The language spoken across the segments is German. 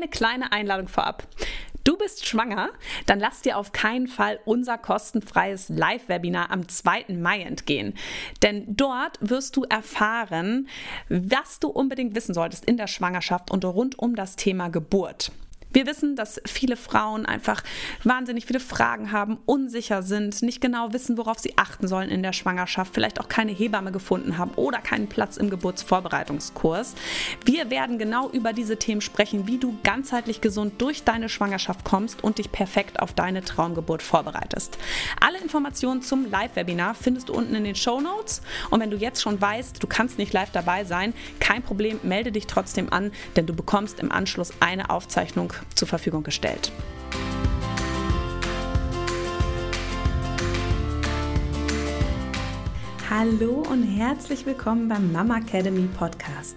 eine kleine Einladung vorab. Du bist schwanger? Dann lass dir auf keinen Fall unser kostenfreies Live-Webinar am 2. Mai entgehen. Denn dort wirst du erfahren, was du unbedingt wissen solltest in der Schwangerschaft und rund um das Thema Geburt. Wir wissen, dass viele Frauen einfach wahnsinnig viele Fragen haben, unsicher sind, nicht genau wissen, worauf sie achten sollen in der Schwangerschaft, vielleicht auch keine Hebamme gefunden haben oder keinen Platz im Geburtsvorbereitungskurs. Wir werden genau über diese Themen sprechen, wie du ganzheitlich gesund durch deine Schwangerschaft kommst und dich perfekt auf deine Traumgeburt vorbereitest. Alle Informationen zum Live-Webinar findest du unten in den Show Notes. Und wenn du jetzt schon weißt, du kannst nicht live dabei sein, kein Problem, melde dich trotzdem an, denn du bekommst im Anschluss eine Aufzeichnung zur Verfügung gestellt. Hallo und herzlich willkommen beim Mama Academy Podcast,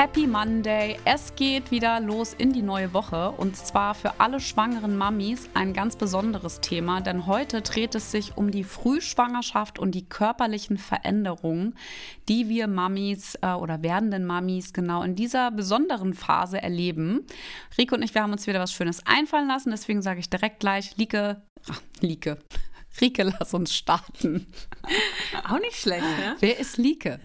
Happy Monday! Es geht wieder los in die neue Woche und zwar für alle schwangeren Mamis ein ganz besonderes Thema, denn heute dreht es sich um die Frühschwangerschaft und die körperlichen Veränderungen, die wir Mamis äh, oder werdenden Mamis genau in dieser besonderen Phase erleben. Rico und ich, wir haben uns wieder was Schönes einfallen lassen, deswegen sage ich direkt gleich, Lieke, ach, Lieke, Rike, lass uns starten. Auch nicht schlecht, ne? Wer ist Lieke?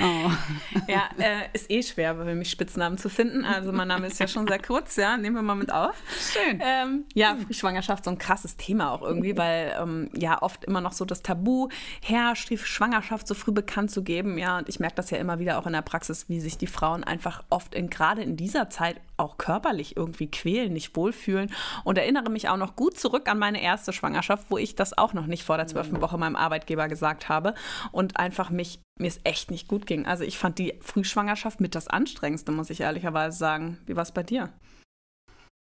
oh. Ja, äh, ist eh schwer, für mich Spitznamen zu finden. Also mein Name ist ja schon sehr kurz, ja. Nehmen wir mal mit auf. Schön. Ähm, ja, Frühschwangerschaft so ein krasses Thema auch irgendwie, weil ähm, ja oft immer noch so das Tabu herrscht, die Schwangerschaft so früh bekannt zu geben. Ja, und ich merke das ja immer wieder auch in der Praxis, wie sich die Frauen einfach oft in gerade in dieser Zeit auch körperlich irgendwie quälen, nicht wohlfühlen. Und erinnere mich auch noch gut zurück an meine erste Schwangerschaft, wo ich das auch noch nicht vor der zwölften Woche meinem Arbeitgeber gesagt habe und einfach mich, mir es echt nicht gut ging. Also ich fand die Frühschwangerschaft mit das Anstrengendste, muss ich ehrlicherweise sagen. Wie war es bei dir?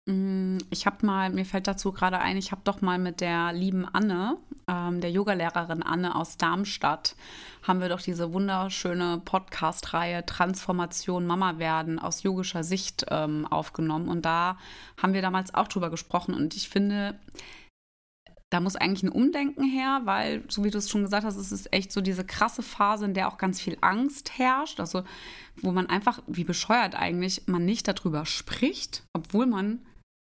Mm, ich habe mal, mir fällt dazu gerade ein, ich habe doch mal mit der lieben Anne, ähm, der Yogalehrerin Anne aus Darmstadt, haben wir doch diese wunderschöne Podcast-Reihe Transformation Mama werden aus yogischer Sicht ähm, aufgenommen. Und da haben wir damals auch drüber gesprochen. Und ich finde, da muss eigentlich ein Umdenken her, weil, so wie du es schon gesagt hast, es ist echt so diese krasse Phase, in der auch ganz viel Angst herrscht. Also, wo man einfach, wie bescheuert eigentlich, man nicht darüber spricht, obwohl man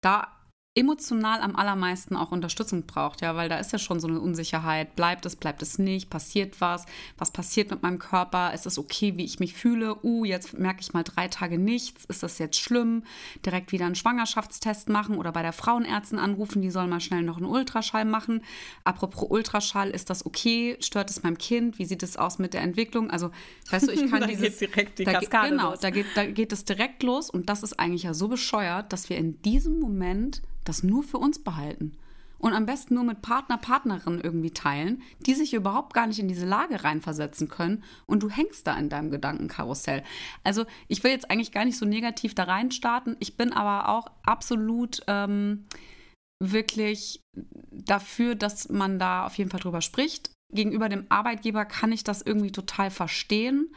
da emotional am allermeisten auch Unterstützung braucht, ja, weil da ist ja schon so eine Unsicherheit. Bleibt es, bleibt es nicht? Passiert was? Was passiert mit meinem Körper? Ist es okay, wie ich mich fühle? Uh, jetzt merke ich mal drei Tage nichts. Ist das jetzt schlimm? Direkt wieder einen Schwangerschaftstest machen oder bei der Frauenärztin anrufen, die soll mal schnell noch einen Ultraschall machen. Apropos Ultraschall, ist das okay? Stört es meinem Kind? Wie sieht es aus mit der Entwicklung? Also, weißt du, ich kann da dieses geht direkt die da, Kaskade genau, los. da geht da geht es direkt los und das ist eigentlich ja so bescheuert, dass wir in diesem Moment das nur für uns behalten. Und am besten nur mit Partner, Partnerin irgendwie teilen, die sich überhaupt gar nicht in diese Lage reinversetzen können und du hängst da in deinem Gedankenkarussell. Also ich will jetzt eigentlich gar nicht so negativ da rein starten. Ich bin aber auch absolut ähm, wirklich dafür, dass man da auf jeden Fall drüber spricht. Gegenüber dem Arbeitgeber kann ich das irgendwie total verstehen.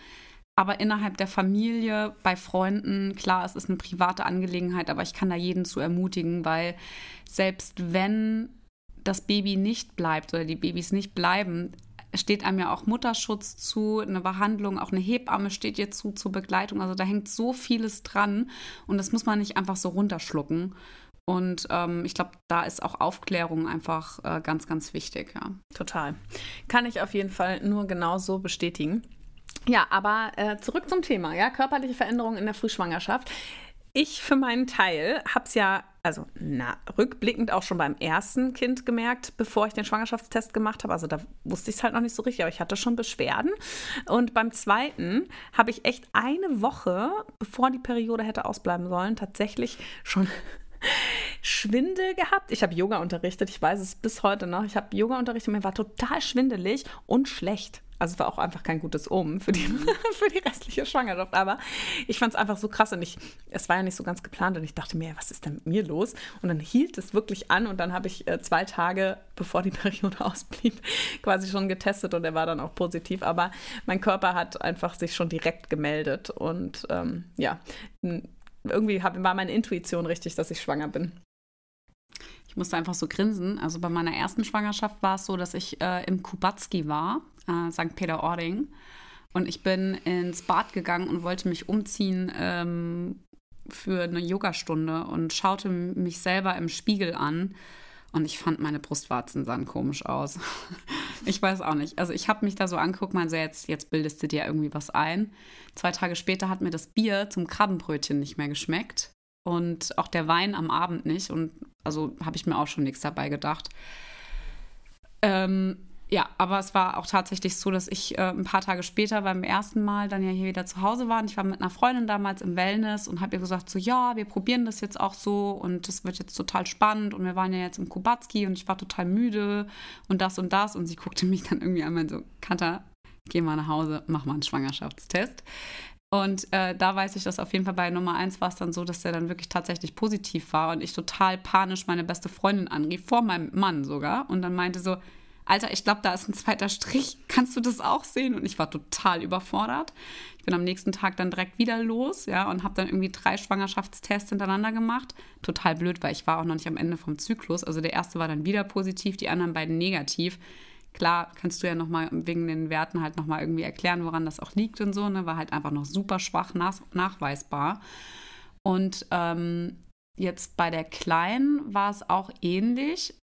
Aber innerhalb der Familie, bei Freunden, klar, es ist eine private Angelegenheit, aber ich kann da jeden zu ermutigen, weil selbst wenn das Baby nicht bleibt oder die Babys nicht bleiben, steht einem ja auch Mutterschutz zu, eine Behandlung, auch eine Hebamme steht ihr zu zur Begleitung. Also da hängt so vieles dran und das muss man nicht einfach so runterschlucken. Und ähm, ich glaube, da ist auch Aufklärung einfach äh, ganz, ganz wichtig. Ja. Total. Kann ich auf jeden Fall nur genauso bestätigen. Ja, aber äh, zurück zum Thema, ja, körperliche Veränderungen in der Frühschwangerschaft. Ich für meinen Teil habe es ja, also na, rückblickend auch schon beim ersten Kind gemerkt, bevor ich den Schwangerschaftstest gemacht habe. Also da wusste ich es halt noch nicht so richtig, aber ich hatte schon Beschwerden. Und beim zweiten habe ich echt eine Woche, bevor die Periode hätte ausbleiben sollen, tatsächlich schon Schwindel gehabt. Ich habe Yoga unterrichtet, ich weiß es bis heute noch. Ich habe Yoga unterrichtet, mir war total schwindelig und schlecht. Also es war auch einfach kein gutes Omen für die, mhm. für die restliche Schwangerschaft. Aber ich fand es einfach so krass und ich, es war ja nicht so ganz geplant und ich dachte mir, was ist denn mit mir los? Und dann hielt es wirklich an und dann habe ich äh, zwei Tage, bevor die Periode ausblieb, quasi schon getestet und er war dann auch positiv. Aber mein Körper hat einfach sich schon direkt gemeldet und ähm, ja, irgendwie hab, war meine Intuition richtig, dass ich schwanger bin. Ich musste einfach so grinsen. Also bei meiner ersten Schwangerschaft war es so, dass ich äh, im Kubatski war, äh, St. Peter-Ording. Und ich bin ins Bad gegangen und wollte mich umziehen ähm, für eine Yogastunde und schaute mich selber im Spiegel an. Und ich fand, meine Brustwarzen sahen komisch aus. ich weiß auch nicht. Also ich habe mich da so angeguckt, man jetzt, jetzt bildest du dir irgendwie was ein. Zwei Tage später hat mir das Bier zum Krabbenbrötchen nicht mehr geschmeckt und auch der Wein am Abend nicht. Und also habe ich mir auch schon nichts dabei gedacht. Ähm, ja, aber es war auch tatsächlich so, dass ich äh, ein paar Tage später beim ersten Mal dann ja hier wieder zu Hause war. Und ich war mit einer Freundin damals im Wellness und habe ihr gesagt, so ja, wir probieren das jetzt auch so und das wird jetzt total spannend. Und wir waren ja jetzt im Kubatski und ich war total müde und das und das. Und sie guckte mich dann irgendwie an und so, Kanta, geh mal nach Hause, mach mal einen Schwangerschaftstest. Und äh, da weiß ich, dass auf jeden Fall bei Nummer eins war es dann so, dass der dann wirklich tatsächlich positiv war und ich total panisch meine beste Freundin anrief, vor meinem Mann sogar, und dann meinte so, Alter, ich glaube, da ist ein zweiter Strich, kannst du das auch sehen? Und ich war total überfordert. Ich bin am nächsten Tag dann direkt wieder los, ja, und habe dann irgendwie drei Schwangerschaftstests hintereinander gemacht. Total blöd, weil ich war auch noch nicht am Ende vom Zyklus. Also der erste war dann wieder positiv, die anderen beiden negativ. Klar, kannst du ja nochmal wegen den Werten halt nochmal irgendwie erklären, woran das auch liegt und so, ne? War halt einfach noch super schwach nach nachweisbar. Und ähm, jetzt bei der Kleinen war es auch ähnlich.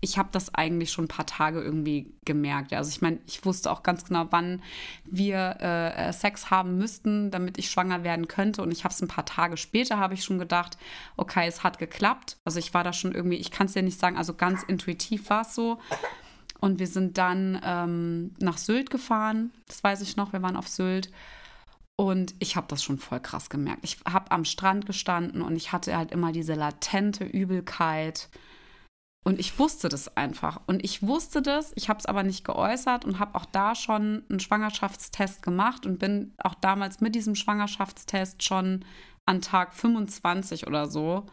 Ich habe das eigentlich schon ein paar Tage irgendwie gemerkt. Also ich meine, ich wusste auch ganz genau, wann wir äh, Sex haben müssten, damit ich schwanger werden könnte. Und ich habe es ein paar Tage später, habe ich schon gedacht, okay, es hat geklappt. Also ich war da schon irgendwie, ich kann es dir nicht sagen, also ganz intuitiv war es so. Und wir sind dann ähm, nach Sylt gefahren. Das weiß ich noch. Wir waren auf Sylt. Und ich habe das schon voll krass gemerkt. Ich habe am Strand gestanden und ich hatte halt immer diese latente Übelkeit. Und ich wusste das einfach. Und ich wusste das, ich habe es aber nicht geäußert und habe auch da schon einen Schwangerschaftstest gemacht und bin auch damals mit diesem Schwangerschaftstest schon an Tag 25 oder so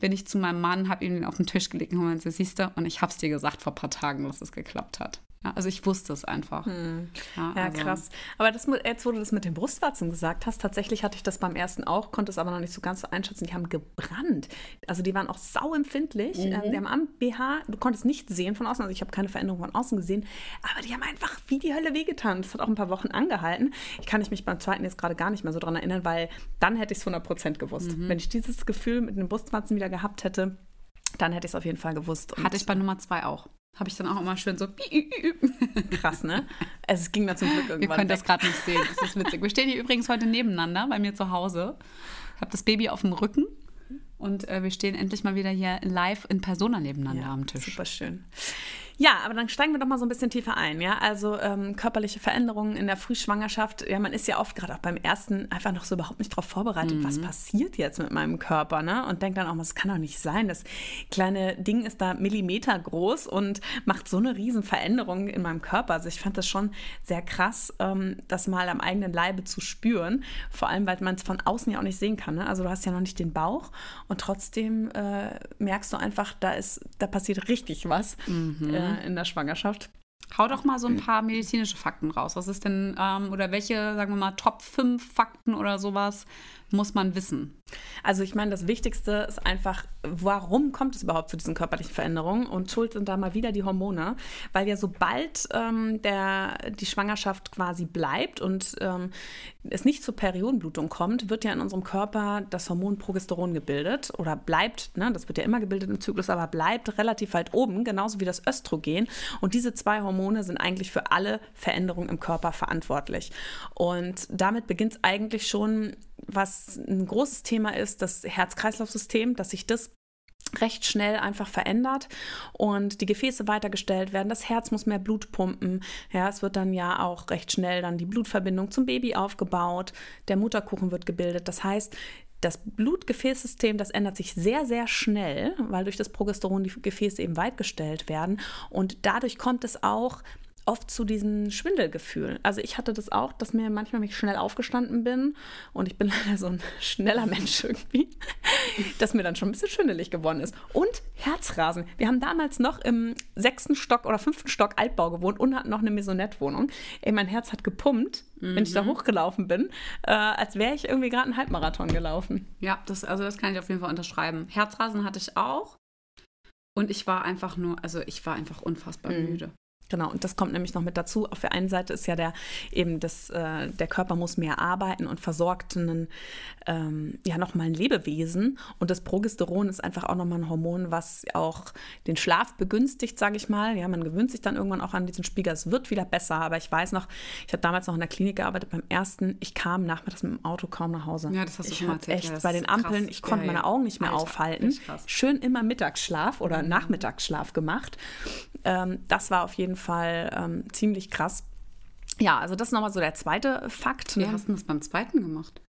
bin ich zu meinem Mann, habe ihn auf den Tisch gelegt und meinte, siehst du, und ich habe es dir gesagt vor ein paar Tagen, dass es geklappt hat. Ja, also ich wusste es einfach. Hm. Ja, ja also. krass. Aber das, jetzt, wo du das mit den Brustwarzen gesagt hast, tatsächlich hatte ich das beim ersten auch, konnte es aber noch nicht so ganz einschätzen. Die haben gebrannt. Also die waren auch sauempfindlich. Mhm. Ähm, die haben am BH, du konntest nicht sehen von außen, also ich habe keine Veränderung von außen gesehen, aber die haben einfach wie die Hölle wehgetan. Das hat auch ein paar Wochen angehalten. Ich kann mich beim zweiten jetzt gerade gar nicht mehr so dran erinnern, weil dann hätte ich es 100 Prozent gewusst. Mhm. Wenn ich dieses Gefühl mit den Brustwarzen wieder gehabt hätte, dann hätte ich es auf jeden Fall gewusst. Und Hatte ich bei Nummer zwei auch. Habe ich dann auch immer schön so. Krass, ne? Es ging da zum Glück irgendwann. Ihr könnt weg. das gerade nicht sehen. Das ist witzig. Wir stehen hier übrigens heute nebeneinander bei mir zu Hause. Ich habe das Baby auf dem Rücken und äh, wir stehen endlich mal wieder hier live in Persona nebeneinander ja, am Tisch. Super schön. Ja, aber dann steigen wir doch mal so ein bisschen tiefer ein. Ja, also ähm, körperliche Veränderungen in der Frühschwangerschaft. Ja, man ist ja oft gerade auch beim ersten einfach noch so überhaupt nicht darauf vorbereitet, mhm. was passiert jetzt mit meinem Körper, ne? Und denkt dann auch, das kann doch nicht sein. Das kleine Ding ist da Millimeter groß und macht so eine riesen Veränderung in meinem Körper. Also ich fand das schon sehr krass, ähm, das mal am eigenen Leibe zu spüren. Vor allem, weil man es von außen ja auch nicht sehen kann. Ne? Also du hast ja noch nicht den Bauch und trotzdem äh, merkst du einfach, da ist, da passiert richtig was. Mhm. Äh, in der Schwangerschaft. Hau doch mal so ein paar medizinische Fakten raus. Was ist denn, ähm, oder welche, sagen wir mal, Top 5 Fakten oder sowas muss man wissen? Also ich meine, das Wichtigste ist einfach, warum kommt es überhaupt zu diesen körperlichen Veränderungen? Und schuld sind da mal wieder die Hormone, weil ja sobald ähm, der, die Schwangerschaft quasi bleibt und ähm, es nicht zur Periodenblutung kommt, wird ja in unserem Körper das Hormon Progesteron gebildet oder bleibt, ne, das wird ja immer gebildet im Zyklus, aber bleibt relativ weit oben, genauso wie das Östrogen. Und diese zwei Hormone sind eigentlich für alle Veränderungen im Körper verantwortlich. Und damit beginnt es eigentlich schon was ein großes Thema ist, das Herz-Kreislauf-System, dass sich das recht schnell einfach verändert und die Gefäße weitergestellt werden. Das Herz muss mehr Blut pumpen. Ja, es wird dann ja auch recht schnell dann die Blutverbindung zum Baby aufgebaut. Der Mutterkuchen wird gebildet. Das heißt, das Blutgefäßsystem, das ändert sich sehr, sehr schnell, weil durch das Progesteron die Gefäße eben weitgestellt werden. Und dadurch kommt es auch oft zu diesen Schwindelgefühlen. Also ich hatte das auch, dass mir manchmal mich schnell aufgestanden bin und ich bin leider so ein schneller Mensch irgendwie, dass mir dann schon ein bisschen schwindelig geworden ist. Und Herzrasen. Wir haben damals noch im sechsten Stock oder fünften Stock Altbau gewohnt und hatten noch eine Maisonette-Wohnung. Ey, mein Herz hat gepumpt, mhm. wenn ich da mhm. hochgelaufen bin, äh, als wäre ich irgendwie gerade einen Halbmarathon gelaufen. Ja, das, also das kann ich auf jeden Fall unterschreiben. Herzrasen hatte ich auch. Und ich war einfach nur, also ich war einfach unfassbar mhm. müde. Genau, und das kommt nämlich noch mit dazu. Auf der einen Seite ist ja der eben das, äh, der Körper muss mehr arbeiten und versorgt einen, ähm, ja nochmal ein Lebewesen. Und das Progesteron ist einfach auch nochmal ein Hormon, was auch den Schlaf begünstigt, sage ich mal. Ja, man gewöhnt sich dann irgendwann auch an diesen Spiegel. Es wird wieder besser, aber ich weiß noch, ich habe damals noch in der Klinik gearbeitet. Beim ersten, ich kam nachmittags mit dem Auto kaum nach Hause. Ja, das hast du ich schon mal erzählt. Echt, ja, bei den Ampeln, krass. ich konnte ja, meine Augen nicht mehr Alter, aufhalten. Schön immer Mittagsschlaf oder mhm. Nachmittagsschlaf gemacht. Ähm, das war auf jeden Fall ähm, ziemlich krass. Ja, also das ist nochmal so der zweite Fakt. Wie hast du das beim zweiten gemacht?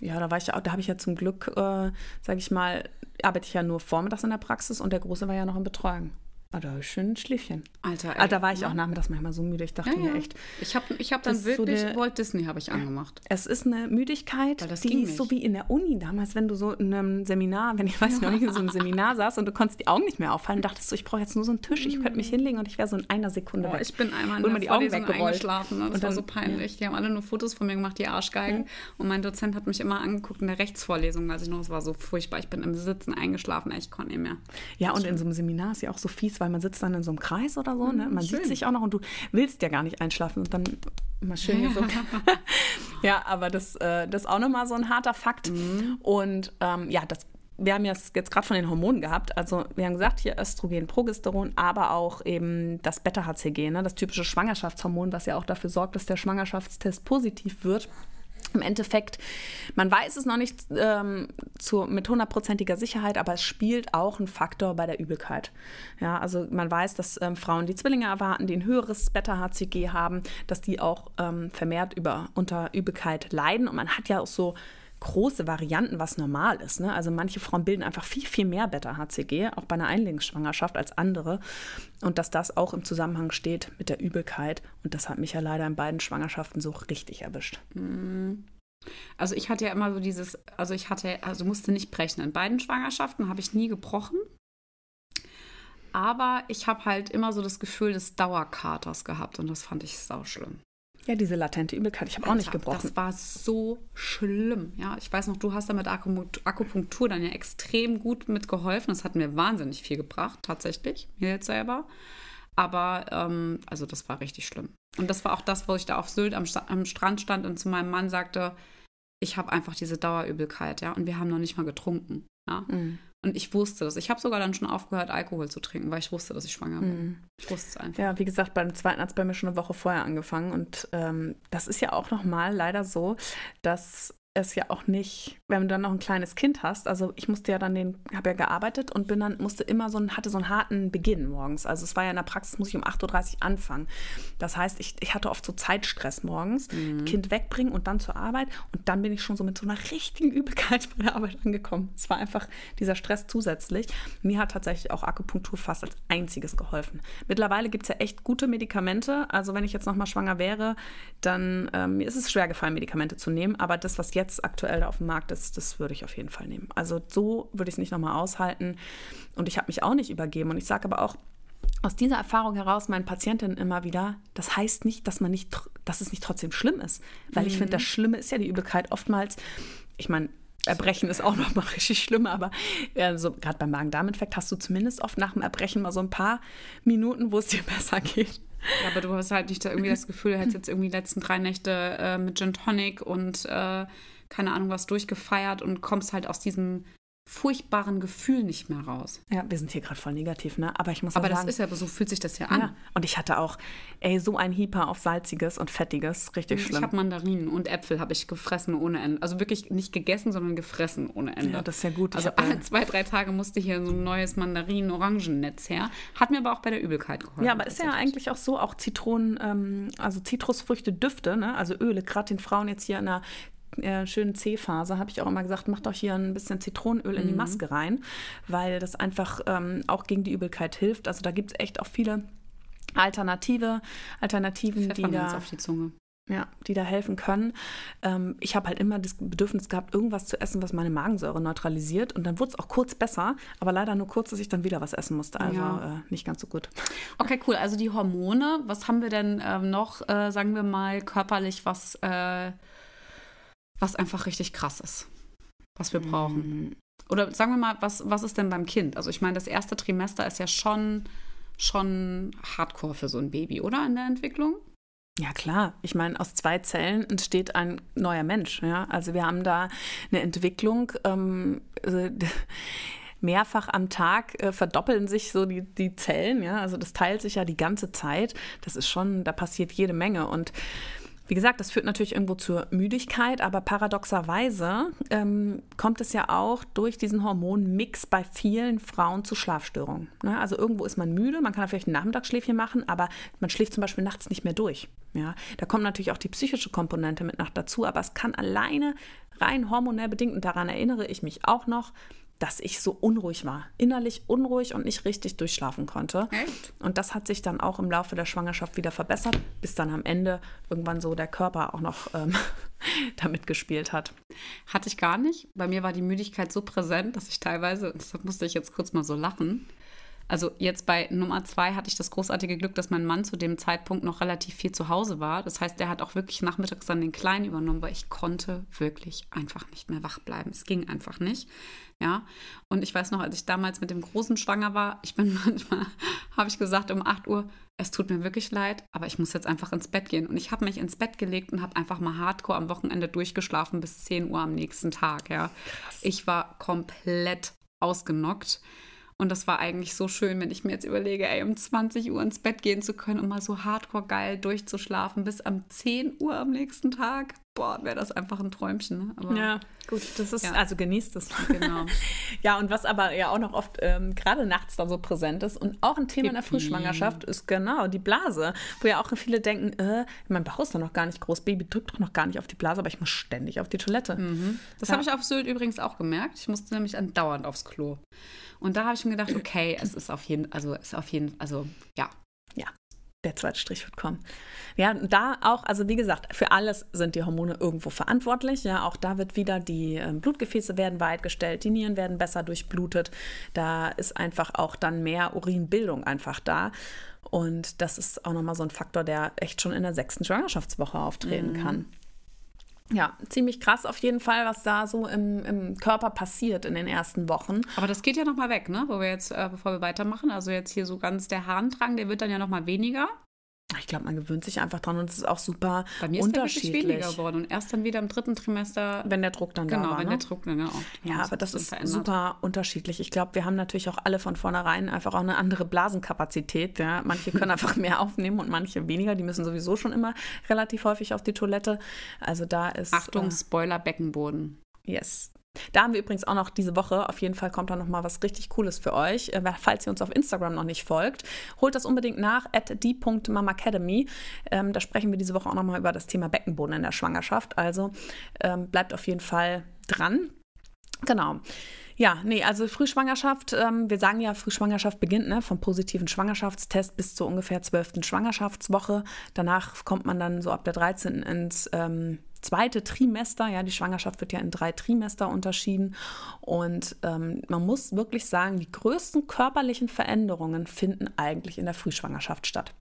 Ja, da war ich da habe ich ja zum Glück, äh, sage ich mal, arbeite ich ja nur vormittags in der Praxis und der Große war ja noch in Betreuung. Ah, da ist schön ein Schläfchen. Alter, ey, da war ich ja. auch nachmittags manchmal so müde. Ich dachte ja, ja. mir echt. Ich habe ich hab dann wirklich so Walt Disney habe ich angemacht. Es ist eine Müdigkeit, die ist so wie in der Uni damals, wenn du so in einem Seminar, wenn ich weiß noch nicht, in so einem Seminar saß und du konntest die Augen nicht mehr auffallen, dachtest du, ich brauche jetzt nur so einen Tisch, ich könnte mich hinlegen und ich wäre so in einer Sekunde oh, weg. Ich bin einmal in der die Augen eingeschlafen. Ne? Das und dann, war so peinlich. Die haben alle nur Fotos von mir gemacht, die Arschgeigen. Und mein Dozent hat mich immer angeguckt in der Rechtsvorlesung, als ich noch, es war so furchtbar. Ich bin im Sitzen eingeschlafen, ich konnte nicht mehr. Ja, und in so einem Seminar ist ja auch so fies, weil man sitzt dann in so einem Kreis oder so. Ne? Mhm, Man schön. sieht sich auch noch und du willst ja gar nicht einschlafen und dann mal schön hier so. ja, aber das, äh, das ist auch nochmal so ein harter Fakt. Mhm. Und ähm, ja, das wir haben jetzt, jetzt gerade von den Hormonen gehabt. Also wir haben gesagt, hier Östrogen, Progesteron, aber auch eben das Beta-HCG, ne, das typische Schwangerschaftshormon, was ja auch dafür sorgt, dass der Schwangerschaftstest positiv wird. Im Endeffekt, man weiß es noch nicht ähm, zu, mit hundertprozentiger Sicherheit, aber es spielt auch einen Faktor bei der Übelkeit. Ja, also man weiß, dass ähm, Frauen, die Zwillinge erwarten, die ein höheres Beta-HCG haben, dass die auch ähm, vermehrt über, unter Übelkeit leiden. Und man hat ja auch so große Varianten, was normal ist. Ne? Also manche Frauen bilden einfach viel, viel mehr Beta-HCG, auch bei einer Einlingsschwangerschaft als andere. Und dass das auch im Zusammenhang steht mit der Übelkeit. Und das hat mich ja leider in beiden Schwangerschaften so richtig erwischt. Mhm. Also ich hatte ja immer so dieses, also ich hatte, also musste nicht brechen. In beiden Schwangerschaften habe ich nie gebrochen. Aber ich habe halt immer so das Gefühl des Dauerkaters gehabt und das fand ich sau schlimm. Ja, diese latente Übelkeit. Ich habe auch nicht gebrochen. Das war so schlimm. Ja, ich weiß noch, du hast da mit Akupunktur dann ja extrem gut mitgeholfen. Das hat mir wahnsinnig viel gebracht, tatsächlich, mir jetzt selber. Aber, ähm, also das war richtig schlimm. Und das war auch das, wo ich da auf Sylt am, am Strand stand und zu meinem Mann sagte, ich habe einfach diese Dauerübelkeit, ja, und wir haben noch nicht mal getrunken. Ja. Mhm. Und ich wusste das. Ich habe sogar dann schon aufgehört, Alkohol zu trinken, weil ich wusste, dass ich schwanger bin. Mhm. Ich wusste es einfach. Ja, wie gesagt, beim zweiten hat es bei mir schon eine Woche vorher angefangen. Und ähm, das ist ja auch nochmal leider so, dass es ja auch nicht, wenn du dann noch ein kleines Kind hast, also ich musste ja dann den, habe ja gearbeitet und bin dann, musste immer so einen, hatte so einen harten Beginn morgens. Also es war ja in der Praxis, muss ich um 8.30 Uhr anfangen. Das heißt, ich, ich hatte oft so Zeitstress morgens, mhm. Kind wegbringen und dann zur Arbeit und dann bin ich schon so mit so einer richtigen Übelkeit bei der Arbeit angekommen. Es war einfach dieser Stress zusätzlich. Mir hat tatsächlich auch Akupunktur fast als einziges geholfen. Mittlerweile gibt es ja echt gute Medikamente. Also wenn ich jetzt nochmal schwanger wäre, dann ähm, ist es schwer gefallen, Medikamente zu nehmen. Aber das, was jetzt jetzt aktuell auf dem Markt ist, das würde ich auf jeden Fall nehmen. Also so würde ich es nicht nochmal aushalten. Und ich habe mich auch nicht übergeben. Und ich sage aber auch, aus dieser Erfahrung heraus meinen Patientinnen immer wieder, das heißt nicht, dass man nicht, dass es nicht trotzdem schlimm ist. Weil mhm. ich finde, das Schlimme ist ja die Übelkeit oftmals, ich meine, Erbrechen ist auch noch mal richtig schlimm, aber also, gerade beim Magen-Darm-Infekt hast du zumindest oft nach dem Erbrechen mal so ein paar Minuten, wo es dir besser geht. Ja, aber du hast halt nicht irgendwie das Gefühl, du hättest jetzt irgendwie die letzten drei Nächte äh, mit Gin Tonic und äh, keine Ahnung was durchgefeiert und kommst halt aus diesem furchtbaren Gefühl nicht mehr raus. Ja, wir sind hier gerade voll negativ, ne? Aber ich muss Aber das sagen, ist ja, so fühlt sich das ja an. Ja. Und ich hatte auch, ey, so ein Hyper auf salziges und fettiges, richtig schlimm. Ich habe Mandarinen und Äpfel habe ich gefressen ohne Ende. Also wirklich nicht gegessen, sondern gefressen ohne Ende. Ja, das ist ja gut. Also alle ja zwei, drei Tage musste hier so ein neues Mandarinen-Orangennetz her. Hat mir aber auch bei der Übelkeit geholfen. Ja, aber ist ja eigentlich auch so, auch Zitronen, ähm, also Zitrusfrüchte, Düfte, ne? also Öle, gerade den Frauen jetzt hier in der äh, schönen C-Phase habe ich auch immer gesagt, macht doch hier ein bisschen Zitronenöl in die Mhm. Maske rein, weil das einfach ähm, auch gegen die Übelkeit hilft. Also da gibt es echt auch viele Alternative, Alternativen, die da, auf die Zunge. ja, die da helfen können. Ähm, ich habe halt immer das Bedürfnis gehabt, irgendwas zu essen, was meine Magensäure neutralisiert. Und dann wurde es auch kurz besser, aber leider nur kurz, dass ich dann wieder was essen musste. Also Ja. äh, nicht ganz so gut. Okay, cool. Also die Hormone, was haben wir denn ähm, noch, äh, sagen wir mal, körperlich, was, äh, was einfach richtig krass ist, was wir brauchen? Oder sagen wir mal, was, was ist denn beim Kind? Also ich meine, das erste Trimester ist ja schon, schon hardcore für so ein Baby, oder in der Entwicklung? Ja klar, ich meine, aus zwei Zellen entsteht ein neuer Mensch. Ja? Also wir haben da eine Entwicklung. Ähm, also, mehrfach am Tag äh, verdoppeln sich so die, die Zellen. Ja? Also das teilt sich ja die ganze Zeit. Das ist schon, da passiert jede Menge. Und wie gesagt, das führt natürlich irgendwo zur Müdigkeit, aber paradoxerweise ähm, kommt es ja auch durch diesen Hormonmix bei vielen Frauen zu Schlafstörungen. Ne? Also irgendwo ist man müde, man kann vielleicht ein Nachmittagsschläfchen machen, aber man schläft zum Beispiel nachts nicht mehr durch. Ja? Da kommt natürlich auch die psychische Komponente mit nach dazu, aber es kann alleine rein hormonell bedingt, und daran erinnere ich mich auch noch, dass ich so unruhig war, innerlich unruhig und nicht richtig durchschlafen konnte. Echt? Und das hat sich dann auch im Laufe der Schwangerschaft wieder verbessert, bis dann am Ende irgendwann so der Körper auch noch ähm, damit gespielt hat. Hatte ich gar nicht. Bei mir war die Müdigkeit so präsent, dass ich teilweise, deshalb musste ich jetzt kurz mal so lachen. Also jetzt bei Nummer zwei hatte ich das großartige Glück, dass mein Mann zu dem Zeitpunkt noch relativ viel zu Hause war. Das heißt, der hat auch wirklich nachmittags dann den Kleinen übernommen, weil ich konnte wirklich einfach nicht mehr wach bleiben. Es ging einfach nicht. Ja, und ich weiß noch, als ich damals mit dem Großen schwanger war, ich bin manchmal, habe ich gesagt um 8 Uhr, es tut mir wirklich leid, aber ich muss jetzt einfach ins Bett gehen. Und ich habe mich ins Bett gelegt und habe einfach mal hardcore am Wochenende durchgeschlafen bis 10 Uhr am nächsten Tag. Ja, ich war komplett ausgenockt. Und das war eigentlich so schön, wenn ich mir jetzt überlege, ey, um 20 Uhr ins Bett gehen zu können und mal so hardcore geil durchzuschlafen bis um 10 Uhr am nächsten Tag. Boah, wäre das einfach ein Träumchen. Ne? Aber gut, das ist, Ja. also genießt es. genau. Ja, und was aber ja auch noch oft ähm, gerade nachts dann so präsent ist und auch ein Thema in der. Frühschwangerschaft ist genau die Blase, wo ja auch viele denken, äh, mein Bauch ist doch noch gar nicht groß, Baby drückt doch noch gar nicht auf die Blase, aber ich muss ständig auf die Toilette. Das Ja. habe ich auf Sylt übrigens auch gemerkt. Ich musste nämlich andauernd aufs Klo. Und da habe ich mir gedacht, okay, es ist auf jeden, also ist auf jeden, also ja, Der zweite Strich wird kommen. Ja, da auch, also wie gesagt, für alles sind die Hormone irgendwo verantwortlich. Ja, auch da wird wieder die ähm, Blutgefäße werden weitgestellt, die Nieren werden besser durchblutet. Da ist einfach auch dann mehr Urinbildung einfach da. Und das ist auch nochmal so ein Faktor, der echt schon in der sechsten Schwangerschaftswoche auftreten kann. Ja, ziemlich krass auf jeden Fall, was da so im, im Körper passiert in den ersten Wochen. Aber das geht ja nochmal weg, ne? Wo wir jetzt, äh, bevor wir weitermachen, also jetzt hier so ganz der Harndrang, der wird dann ja nochmal weniger. Ich glaube, man gewöhnt sich einfach dran und es ist auch super Bei mir ist der wirklich unterschiedlich. weniger geworden. Und erst dann wieder im dritten Trimester, Wenn der Druck dann da genau, war. wenn ne? der Druck dann auch. Ja, aber das ist verändert. super unterschiedlich. Ich glaube, wir haben natürlich auch alle von vornherein einfach auch eine andere Blasenkapazität. Ja. Manche können einfach mehr aufnehmen und manche weniger. Die müssen sowieso schon immer relativ häufig auf die Toilette. Also da ist. Achtung, Spoiler, Beckenboden. Äh, yes. Da haben wir übrigens auch noch diese Woche, auf jeden Fall kommt da noch mal was richtig Cooles für euch. Äh, Falls ihr uns auf Instagram noch nicht folgt, holt das unbedingt nach, at die.mamacademy. Ähm, da sprechen wir diese Woche auch noch mal über das Thema Beckenboden in der Schwangerschaft. Also ähm, bleibt auf jeden Fall dran. Genau. Ja, nee, also Frühschwangerschaft, ähm, wir sagen ja, Frühschwangerschaft beginnt ne, vom positiven Schwangerschaftstest bis zur ungefähr 12. Schwangerschaftswoche. Danach kommt man dann so ab der 13. ins ähm, zweite Trimester. Ja, die Schwangerschaft wird ja in drei Trimester unterschieden. Und ähm, man muss wirklich sagen, die größten körperlichen Veränderungen finden eigentlich in der Frühschwangerschaft statt.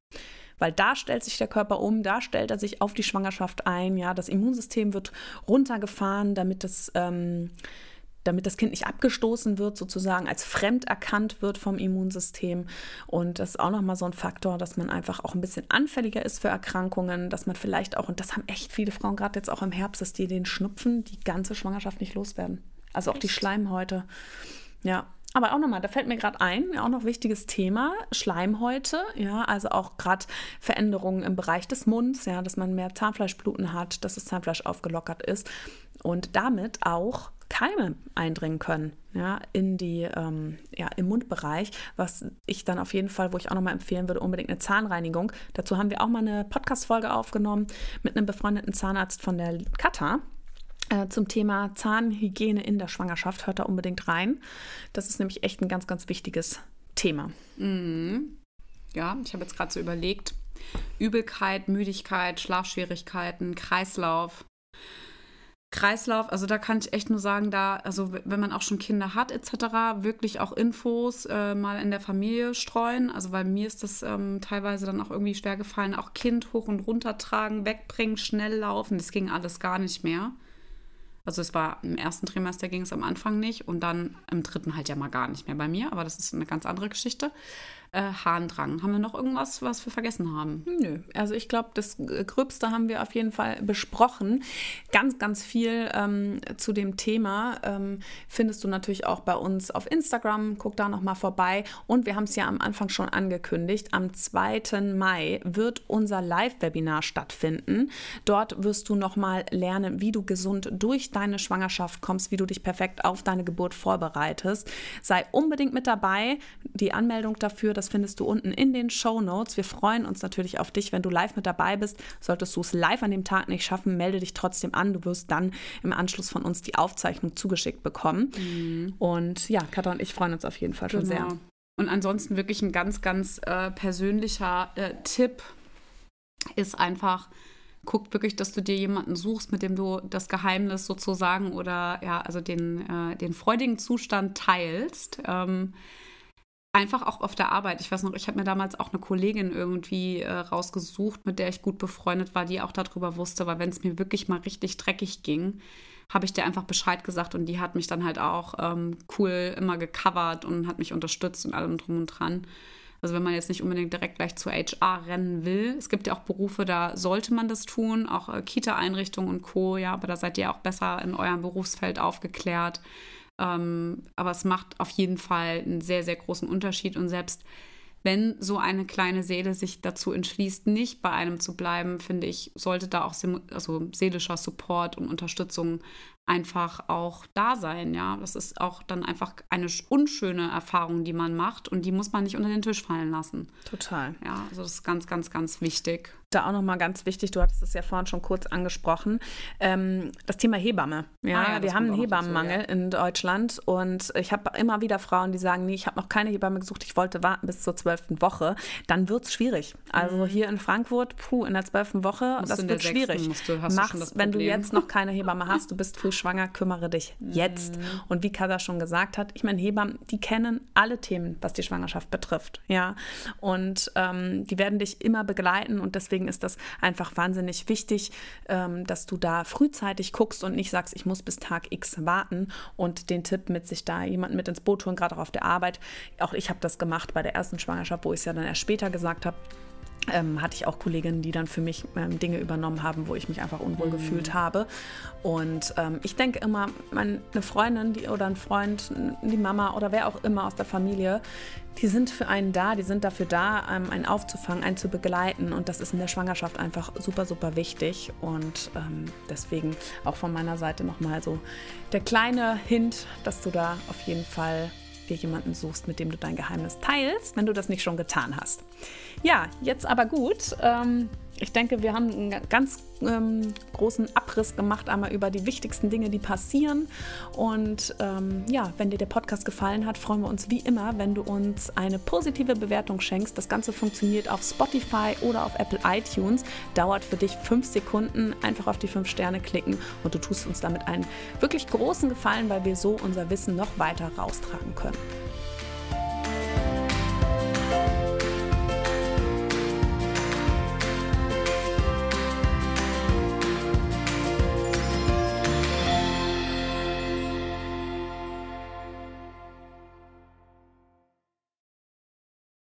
Weil da stellt sich der Körper um, da stellt er sich auf die Schwangerschaft ein. Ja, das Immunsystem wird runtergefahren, damit es ähm, damit das Kind nicht abgestoßen wird, sozusagen als fremd erkannt wird vom Immunsystem. Und das ist auch nochmal so ein Faktor, dass man einfach auch ein bisschen anfälliger ist für Erkrankungen, dass man vielleicht auch, und das haben echt viele Frauen gerade jetzt auch im Herbst, dass die den Schnupfen die ganze Schwangerschaft nicht loswerden. Also auch die Schleimhäute. Ja. Aber auch nochmal, da fällt mir gerade ein, auch noch wichtiges Thema, Schleimhäute, ja, also auch gerade Veränderungen im Bereich des Munds, ja, dass man mehr Zahnfleischbluten hat, dass das Zahnfleisch aufgelockert ist und damit auch Keime eindringen können, ja, in die, ähm, ja, im Mundbereich, was ich dann auf jeden Fall, wo ich auch nochmal empfehlen würde, unbedingt eine Zahnreinigung. Dazu haben wir auch mal eine Podcast-Folge aufgenommen mit einem befreundeten Zahnarzt von der Kata. äh, zum Thema Zahnhygiene in der Schwangerschaft. Hört da unbedingt rein. Das ist nämlich echt ein ganz, ganz wichtiges Thema. Mhm. Ja, ich habe jetzt gerade so überlegt, Übelkeit, Müdigkeit, Schlafschwierigkeiten, Kreislauf. Kreislauf, also da kann ich echt nur sagen, da, also wenn man auch schon Kinder hat etc., wirklich auch Infos äh, mal in der Familie streuen. Also weil mir ist das ähm, teilweise dann auch irgendwie schwer gefallen, auch Kind hoch und runter tragen, wegbringen, schnell laufen, das ging alles gar nicht mehr. Also es war im ersten Trimester ging es am Anfang nicht und dann im dritten halt ja mal gar nicht mehr bei mir, aber das ist eine ganz andere Geschichte äh, Harndrang. Haben wir noch irgendwas, was wir vergessen haben? Nö, also ich glaube, das Gröbste haben wir auf jeden Fall besprochen. Ganz, ganz viel ähm, zu dem Thema ähm, findest du natürlich auch bei uns auf Instagram. Guck da nochmal vorbei. Und wir haben es ja am Anfang schon angekündigt. Am 2. Mai wird unser Live-Webinar stattfinden. Dort wirst du nochmal lernen, wie du gesund durch deine Schwangerschaft kommst, wie du dich perfekt auf deine Geburt vorbereitest. Sei unbedingt mit dabei. Die Anmeldung dafür, das findest du unten in den Show Notes. Wir freuen uns natürlich auf dich, wenn du live mit dabei bist. Solltest du es live an dem Tag nicht schaffen, melde dich trotzdem an. Du wirst dann im Anschluss von uns die Aufzeichnung zugeschickt bekommen. Mhm. Und ja, Katha und ich freuen uns auf jeden Fall schon genau. sehr. Und ansonsten wirklich ein ganz, ganz äh, persönlicher äh, Tipp ist einfach, guck wirklich, dass du dir jemanden suchst, mit dem du das Geheimnis sozusagen oder ja, also den, äh, den freudigen Zustand teilst. Ähm, einfach auch auf der Arbeit. Ich weiß noch, ich habe mir damals auch eine Kollegin irgendwie äh, rausgesucht, mit der ich gut befreundet war, die auch darüber wusste, weil wenn es mir wirklich mal richtig dreckig ging, habe ich dir einfach Bescheid gesagt und die hat mich dann halt auch ähm, cool immer gecovert und hat mich unterstützt und allem drum und dran. Also wenn man jetzt nicht unbedingt direkt gleich zu HR rennen will. Es gibt ja auch Berufe, da sollte man das tun, auch äh, Kita-Einrichtungen und Co. Ja, aber da seid ihr auch besser in eurem Berufsfeld aufgeklärt. Ähm, aber es macht auf jeden Fall einen sehr, sehr großen Unterschied. Und selbst wenn so eine kleine Seele sich dazu entschließt, nicht bei einem zu bleiben, finde ich, sollte da auch also seelischer Support und Unterstützung einfach auch da sein, ja. Das ist auch dann einfach eine unschöne Erfahrung, die man macht und die muss man nicht unter den Tisch fallen lassen. Total. Ja, also das ist ganz, ganz, ganz wichtig. Da auch nochmal ganz wichtig, du hattest es ja vorhin schon kurz angesprochen, ähm, das Thema Hebamme. Ja, ah, ja wir haben einen Hebammenmangel dazu, ja. in Deutschland und ich habe immer wieder Frauen, die sagen, nee, ich habe noch keine Hebamme gesucht, ich wollte warten bis zur zwölften Woche. Dann wird es schwierig. Also mhm. hier in Frankfurt, puh, in der zwölften Woche, musst das wird schwierig. Du, Mach's, wenn du jetzt noch keine Hebamme hast, du bist früh schwanger, kümmere dich jetzt. Mhm. Und wie Kada schon gesagt hat, ich meine, Hebammen, die kennen alle Themen, was die Schwangerschaft betrifft. Ja. Und ähm, die werden dich immer begleiten und deswegen ist das einfach wahnsinnig wichtig, ähm, dass du da frühzeitig guckst und nicht sagst, ich muss bis Tag X warten und den Tipp mit sich da jemanden mit ins Boot holen, gerade auch auf der Arbeit. Auch ich habe das gemacht bei der ersten Schwangerschaft, wo ich es ja dann erst später gesagt habe ähm, hatte ich auch Kolleginnen, die dann für mich ähm, Dinge übernommen haben, wo ich mich einfach unwohl mhm. gefühlt habe. Und ähm, ich denke immer, meine Freundin die, oder ein Freund, die Mama oder wer auch immer aus der Familie, die sind für einen da, die sind dafür da, ähm, einen aufzufangen, einen zu begleiten. Und das ist in der Schwangerschaft einfach super, super wichtig. Und ähm, deswegen auch von meiner Seite nochmal so der kleine Hint, dass du da auf jeden Fall dir jemanden suchst, mit dem du dein Geheimnis teilst, wenn du das nicht schon getan hast. Ja, jetzt aber gut. Ähm, ich denke, wir haben einen ganz ähm, großen Abriss gemacht, einmal über die wichtigsten Dinge, die passieren. Und ähm, ja, wenn dir der Podcast gefallen hat, freuen wir uns wie immer, wenn du uns eine positive Bewertung schenkst. Das Ganze funktioniert auf Spotify oder auf Apple iTunes. Dauert für dich fünf Sekunden. Einfach auf die fünf Sterne klicken und du tust uns damit einen wirklich großen Gefallen, weil wir so unser Wissen noch weiter raustragen können.